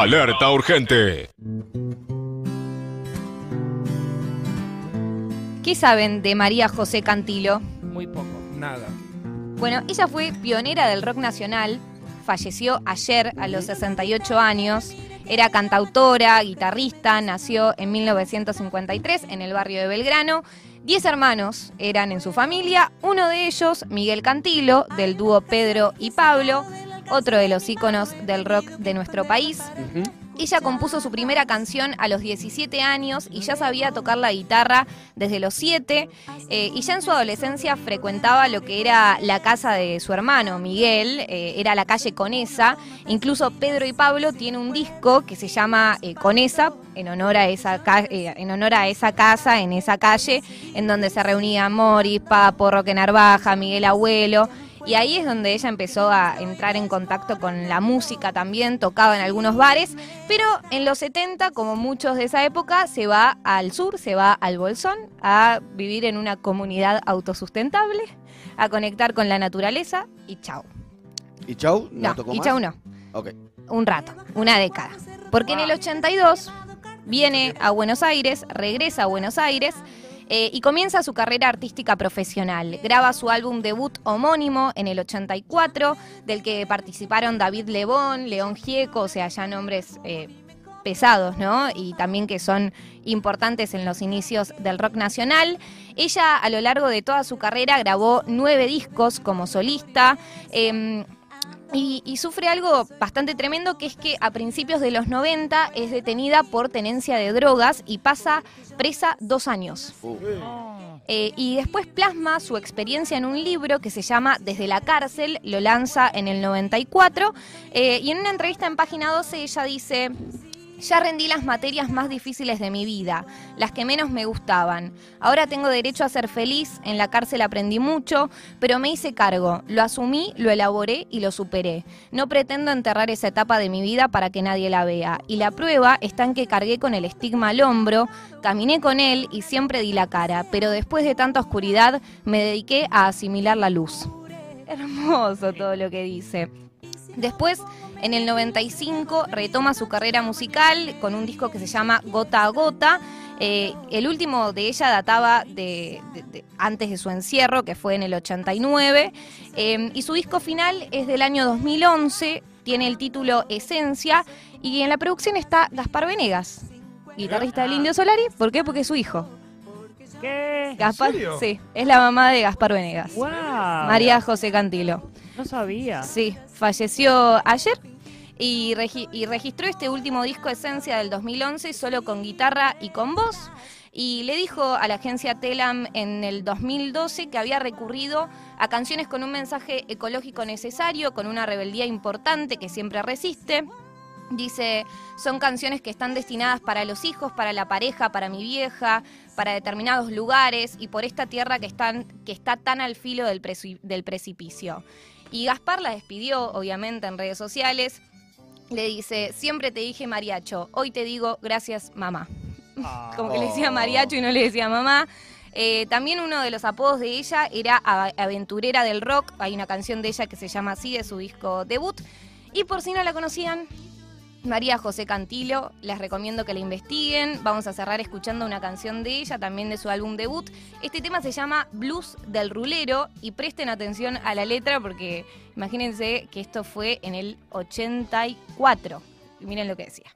Alerta urgente. ¿Qué saben de María José Cantilo? Muy poco. Nada. Bueno, ella fue pionera del rock nacional, falleció ayer a los 68 años, era cantautora, guitarrista, nació en 1953 en el barrio de Belgrano. Diez hermanos eran en su familia, uno de ellos, Miguel Cantilo, del dúo Pedro y Pablo, otro de los íconos del rock de nuestro país. Ella compuso su primera canción a los 17 años y ya sabía tocar la guitarra desde los 7 eh, y ya en su adolescencia frecuentaba lo que era la casa de su hermano Miguel, eh, era la calle Conesa. Incluso Pedro y Pablo tienen un disco que se llama eh, Conesa en honor a esa en honor a esa casa en esa calle en donde se reunían Moris, Papo, Roque Narvaja, Miguel Abuelo. Y ahí es donde ella empezó a entrar en contacto con la música también, tocaba en algunos bares, pero en los 70, como muchos de esa época, se va al sur, se va al Bolsón, a vivir en una comunidad autosustentable, a conectar con la naturaleza y chau. ¿Y chau? ¿No, No, tocó y más? chau no, Ok. un rato, una década. Porque en el 82 viene a Buenos Aires, regresa a Buenos Aires eh, y comienza su carrera artística profesional. Graba su álbum debut homónimo en el 84, del que participaron David Lebón, León Gieco, o sea, ya nombres eh, pesados, ¿no? Y también que son importantes en los inicios del rock nacional. Ella a lo largo de toda su carrera grabó nueve discos como solista. em, y, y sufre algo bastante tremendo que es que a principios de los 90 es detenida por tenencia de drogas y pasa presa dos años. Uh, Eh, y después plasma su experiencia en un libro que se llama Desde la cárcel, lo lanza en el 94 eh, y en una entrevista en página 12 ella dice... Ya rendí las materias más difíciles de mi vida, las que menos me gustaban. Ahora tengo derecho a ser feliz, en la cárcel aprendí mucho, pero me hice cargo, lo asumí, lo elaboré y lo superé. No pretendo enterrar esa etapa de mi vida para que nadie la vea. Y la prueba está en que cargué con el estigma al hombro, caminé con él y siempre di la cara, pero después de tanta oscuridad me dediqué a asimilar la luz. Hermoso todo lo que dice. Después, en el 95, retoma su carrera musical con un disco que se llama Gota a Gota. Eh, el último de ella databa de, de- de- antes de su encierro, que fue en el 89. Eh, y su disco final es del año 2011, tiene el título Esencia. Y en la producción está Gaspar Venegas, guitarrista del Indio Solari. ¿Por qué? Porque es su hijo. ¿Qué? Gaspar, serio? sí, es la mamá de Gaspar Venegas. ¡Wow! María José Cantilo. No sabía. Sí, falleció ayer y, regi- y registró este último disco Esencia del 2011 solo con guitarra y con voz. Y le dijo a la agencia Telam en el 2012 que había recurrido a canciones con un mensaje ecológico necesario, con una rebeldía importante que siempre resiste. Dice, son canciones que están destinadas para los hijos, para la pareja, para mi vieja, para determinados lugares y por esta tierra que, está tan al filo del precipicio. Y Gaspar la despidió, obviamente, en redes sociales. Le dice, siempre te dije mariacho, hoy te digo gracias mamá. Ah. Como que le decía mariacho y no le decía mamá. Eh, también uno de los apodos de ella era aventurera del rock. Hay una canción de ella que se llama así, de su disco debut. Y por si no la conocían, María José Cantilo, les recomiendo que la investiguen. Vamos a cerrar escuchando una canción de ella, también de su álbum debut. Este tema se llama Blues del Rulero y presten atención a la letra porque imagínense que esto fue en el 84. Y miren lo que decía.